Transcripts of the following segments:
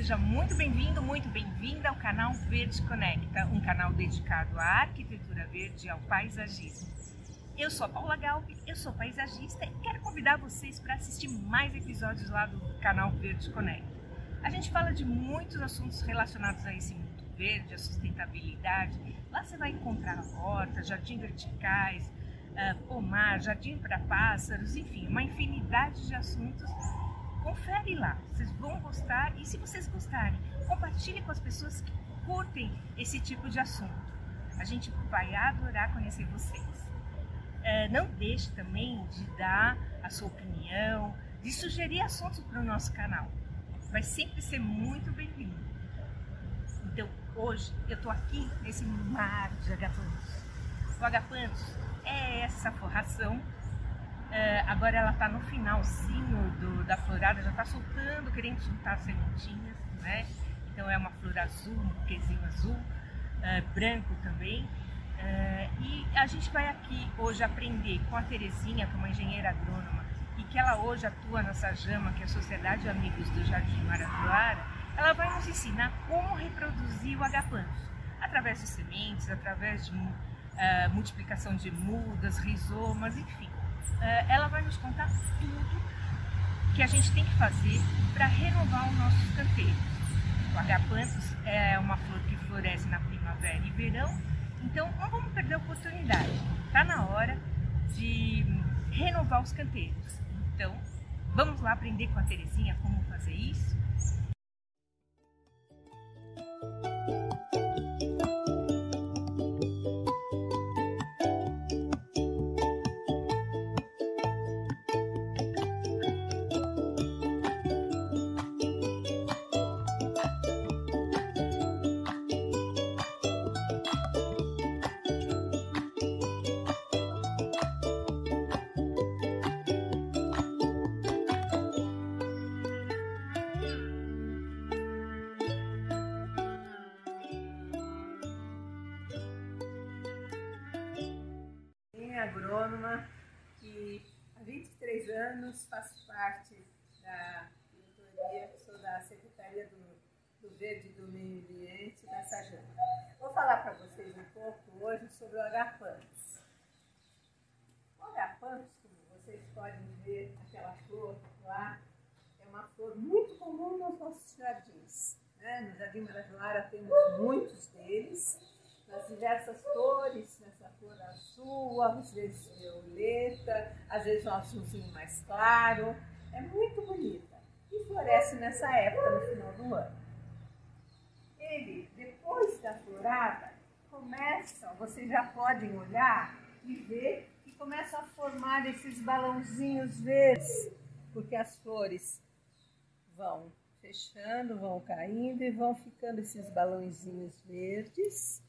seja muito bem-vindo, muito bem-vinda ao canal Verde Conecta, um canal dedicado à arquitetura verde e ao paisagismo. Eu sou a Paula Galbi, eu sou paisagista e quero convidar vocês para assistir mais episódios lá do canal Verde Conecta. A gente fala de muitos assuntos relacionados a esse mundo verde, a sustentabilidade. Lá você vai encontrar hortas, jardim verticais, uh, pomar, jardim para pássaros, enfim, uma infinidade de assuntos. Confere lá, vocês vão gostar e se vocês gostarem, compartilhe com as pessoas que curtem esse tipo de assunto. A gente vai adorar conhecer vocês. Uh, não deixe também de dar a sua opinião, de sugerir assuntos para o nosso canal. Vai sempre ser muito bem-vindo. Então, hoje eu estou aqui nesse mar de agapantos. O agapantos é essa forração. É, agora ela está no finalzinho do, da florada, já está soltando, querendo soltar sementinhas, né? Então é uma flor azul, um buquezinho azul, é, branco também. É, e a gente vai aqui hoje aprender com a Terezinha, que é uma engenheira agrônoma, e que ela hoje atua na Sajama, que é a Sociedade de Amigos do Jardim Marajoara, ela vai nos ensinar como reproduzir o agapanthus, através de sementes, através de uh, multiplicação de mudas, rizomas, enfim. Uh, ela vai nos contar tudo que a gente tem que fazer para renovar os nossos canteiros. O agapanthus é uma flor que floresce na primavera e verão, então não vamos perder a oportunidade. Está na hora de renovar os canteiros. Então, vamos lá aprender com a Terezinha como fazer isso? Agrônoma que há 23 anos faço parte da diretoria, sou da Secretaria do, do Verde do Meio Ambiente da Sajama. Vou falar para vocês um pouco hoje sobre o agapanthus. O agapanthus, como vocês podem ver, aquela flor lá, é uma flor muito comum nos nossos jardins. Né? No Jardim Marajoara temos muitos deles nas diversas cores, nessa cor azul, às vezes violeta, às vezes um azulzinho mais claro. É muito bonita e floresce nessa época, no final do ano. Ele, depois da florada, começa, vocês já podem olhar e ver que começa a formar esses balãozinhos verdes, porque as flores vão fechando, vão caindo e vão ficando esses balãozinhos verdes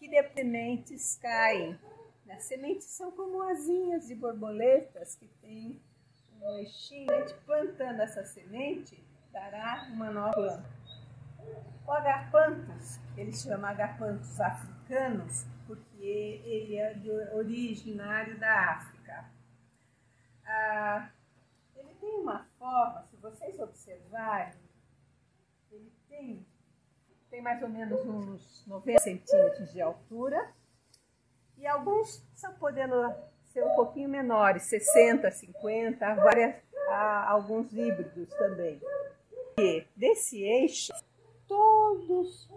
que sementes caem. As sementes são como asinhas de borboletas que tem um eixinho. A gente plantando essa semente dará uma nova planta. O agapanthus, ele chama agapanthus africanos porque ele é originário da África. Ah, ele tem uma forma, se vocês observarem, ele tem tem mais ou menos uns 90 centímetros de altura. E alguns estão podendo ser um pouquinho menores, 60, 50, várias, há alguns híbridos também. E desse eixo, todos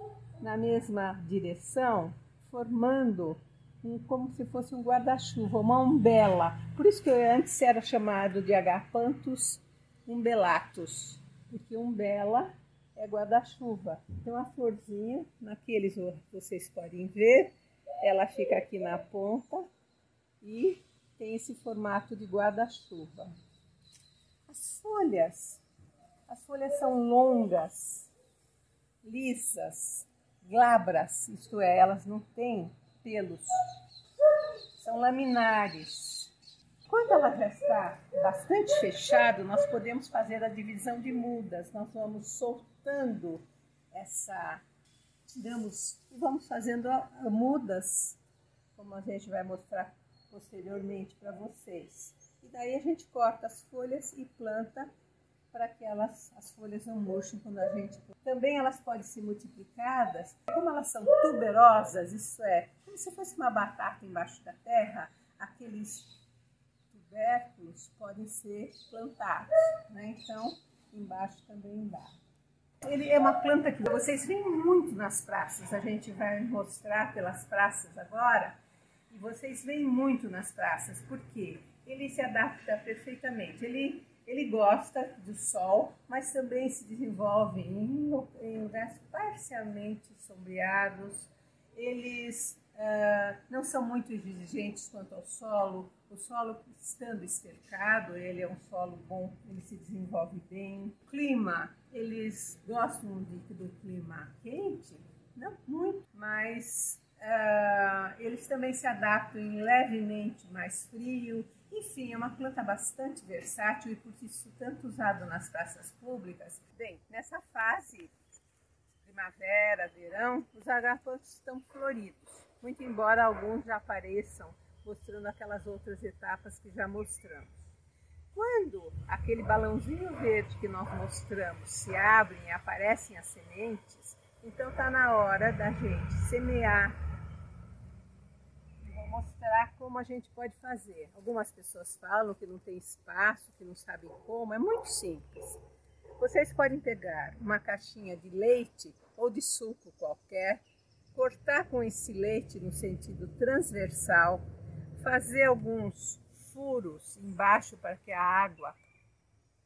na mesma direção, formando um, como se fosse um guarda-chuva, uma umbela. Por isso que antes era chamado de agapanthus umbelatus, porque umbela é guarda-chuva. Tem uma florzinha, naqueles vocês podem ver, ela fica aqui na ponta e tem esse formato de guarda-chuva. As folhas, as folhas são longas, lisas, glabras, isto é, elas não têm pelos, são laminares. Quando ela já está bastante fechada, nós podemos fazer a divisão de mudas. Nós vamos soltando essa, tiramos e vamos fazendo mudas, como a gente vai mostrar posteriormente para vocês. E daí a gente corta as folhas e planta para que elas, as folhas não murchem quando a gente. Também elas podem ser multiplicadas, como elas são tuberosas, isso é, como se fosse uma batata embaixo da terra, aqueles tubérculos podem ser plantados, né? Então, embaixo também dá. Ele é uma planta que vocês veem muito nas praças, a gente vai mostrar pelas praças agora, e vocês veem muito nas praças, porque ele se adapta perfeitamente. Ele ele gosta do sol, mas também se desenvolve em, em lugares parcialmente sombreados. Eles uh, não são muito exigentes quanto ao solo. O solo, estando estercado, ele é um solo bom, ele se desenvolve bem. O clima, eles gostam de, do clima quente, não muito, mas uh, eles também se adaptam em levemente mais frio enfim, é uma planta bastante versátil e por isso tanto usado nas praças públicas. Bem, nessa fase, primavera, verão, os agapantos estão floridos, muito embora alguns já apareçam mostrando aquelas outras etapas que já mostramos. Quando aquele balãozinho verde que nós mostramos se abre e aparecem as sementes, então está na hora da gente semear mostrar como a gente pode fazer. Algumas pessoas falam que não tem espaço, que não sabem como. É muito simples. Vocês podem pegar uma caixinha de leite ou de suco qualquer, cortar com esse leite no sentido transversal, fazer alguns furos embaixo para que a água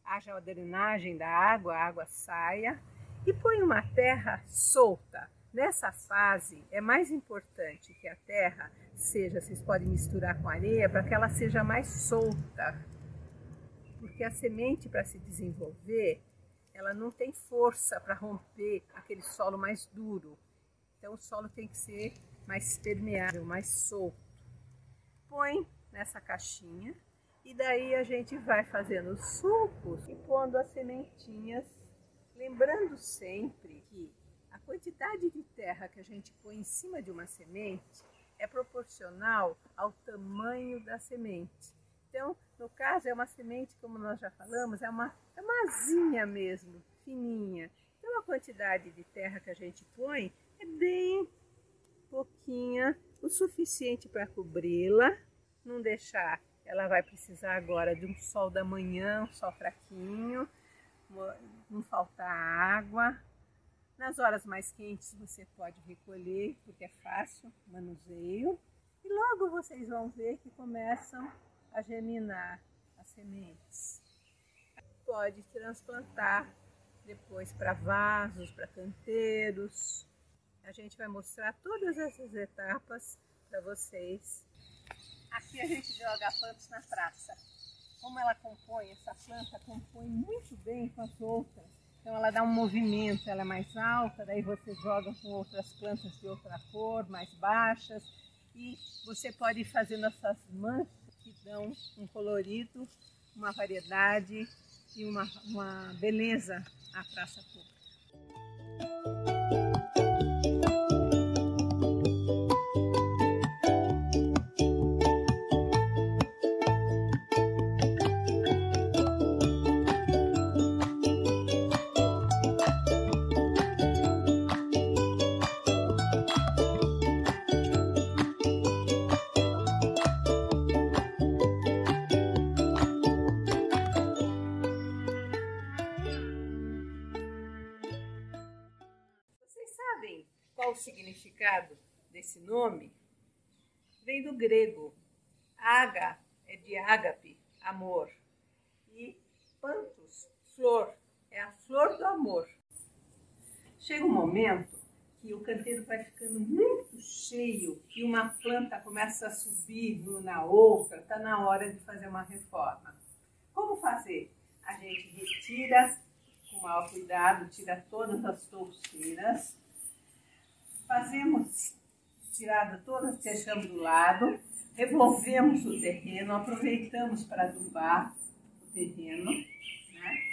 haja a drenagem da água, a água saia e põe uma terra solta. Nessa fase é mais importante que a terra seja, vocês podem misturar com areia para que ela seja mais solta. Porque a semente para se desenvolver, ela não tem força para romper aquele solo mais duro. Então o solo tem que ser mais permeável, mais solto. Põe nessa caixinha e daí a gente vai fazendo os sulcos e pondo as sementinhas, lembrando sempre que a quantidade de terra que a gente põe em cima de uma semente é proporcional ao tamanho da semente. Então, no caso, é uma semente, como nós já falamos, é uma, é uma asinha mesmo, fininha. Então, a quantidade de terra que a gente põe é bem pouquinha, o suficiente para cobri-la, não deixar. Ela vai precisar agora de um sol da manhã, um sol fraquinho, não faltar água, nas horas mais quentes você pode recolher, porque é fácil, manuseio. E logo vocês vão ver que começam a germinar as sementes. Pode transplantar depois para vasos, para canteiros. A gente vai mostrar todas essas etapas para vocês. Aqui a gente joga plantas na praça. Como ela compõe, essa planta compõe muito bem com as outras então ela dá um movimento, ela é mais alta, daí você joga com outras plantas de outra cor, mais baixas, e você pode ir fazendo essas manchas que dão um colorido, uma variedade e uma, uma beleza à praça pública. Significado desse nome? Vem do grego. Aga é de ágape, amor. E pantos, flor, é a flor do amor. Chega um momento que o canteiro vai ficando muito cheio e uma planta começa a subir na outra, está na hora de fazer uma reforma. Como fazer? A gente retira com maior cuidado, tira todas as touceiras, fazemos tirada toda, deixamos do lado, revolvemos o terreno, aproveitamos para adubar o terreno, né?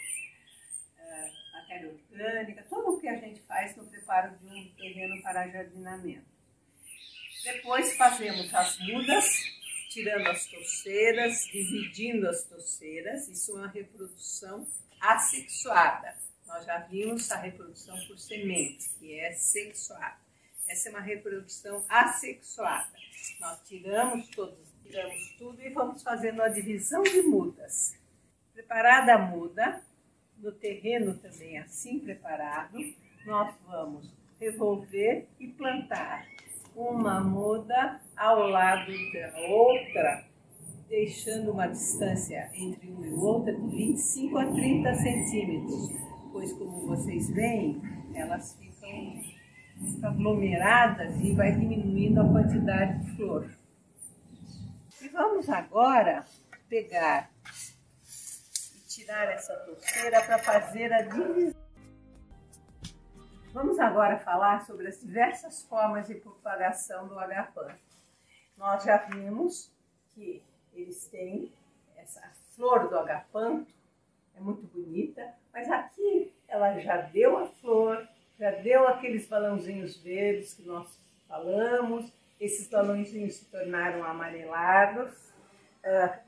uh, matéria orgânica, tudo o que a gente faz no preparo de um terreno para jardinamento. Depois fazemos as mudas, tirando as torceiras, dividindo as torceiras, isso é uma reprodução assexuada. Nós já vimos a reprodução por semente, que é sexuada. Essa é uma reprodução assexuada. Nós tiramos todos, tiramos tudo e vamos fazendo a divisão de mudas. Preparada a muda, no terreno também assim preparado, nós vamos revolver e plantar uma muda ao lado da outra, deixando uma distância entre uma e outra de 25 a 30 centímetros, pois como vocês veem, elas ficam aglomeradas e vai diminuindo a quantidade de flor. E vamos agora pegar e tirar essa torceira para fazer a divisão. Vamos agora falar sobre as diversas formas de propagação do agapan. Nós já vimos que eles têm essa flor do agapanto, é muito bonita, mas aqui ela já deu a flor, já deu aqueles balãozinhos verdes que nós falamos, esses balãozinhos se tornaram amarelados, uh,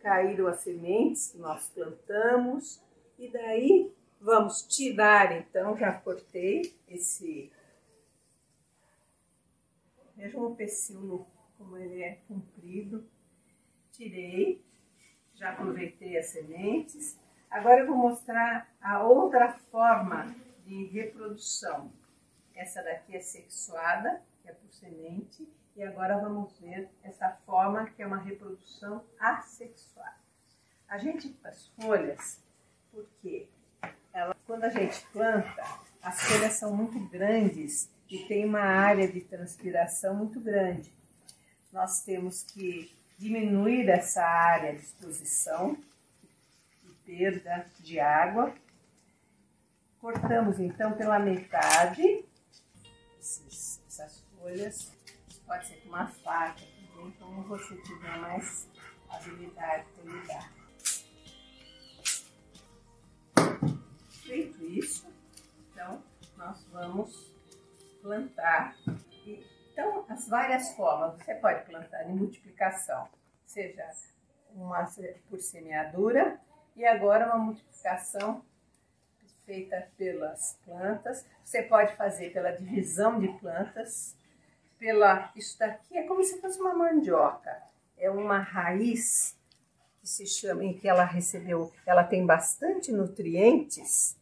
caíram as sementes que nós plantamos, e daí Vamos tirar então, já cortei esse. Vejam o pecíolo como ele é comprido. Tirei, já aproveitei as sementes. Agora eu vou mostrar a outra forma de reprodução. Essa daqui é sexuada, que é por semente, e agora vamos ver essa forma que é uma reprodução assexuada. A gente faz folhas porque ela, quando a gente planta, as folhas são muito grandes e tem uma área de transpiração muito grande. Nós temos que diminuir essa área de exposição e perda de água. Cortamos então pela metade esses, essas folhas. Pode ser com uma faca também, como você tiver mais habilidade para lidar. Feito isso, então nós vamos plantar. Então, as várias formas, você pode plantar em multiplicação, seja uma por semeadura e agora uma multiplicação feita pelas plantas. Você pode fazer pela divisão de plantas, pela isso daqui é como se fosse uma mandioca, é uma raiz que se chama, em que ela recebeu, ela tem bastante nutrientes,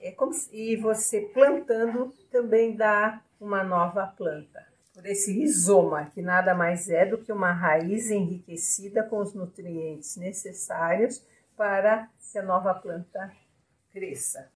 é como se, e você plantando também dá uma nova planta. Por esse rizoma, que nada mais é do que uma raiz enriquecida com os nutrientes necessários para que a nova planta cresça.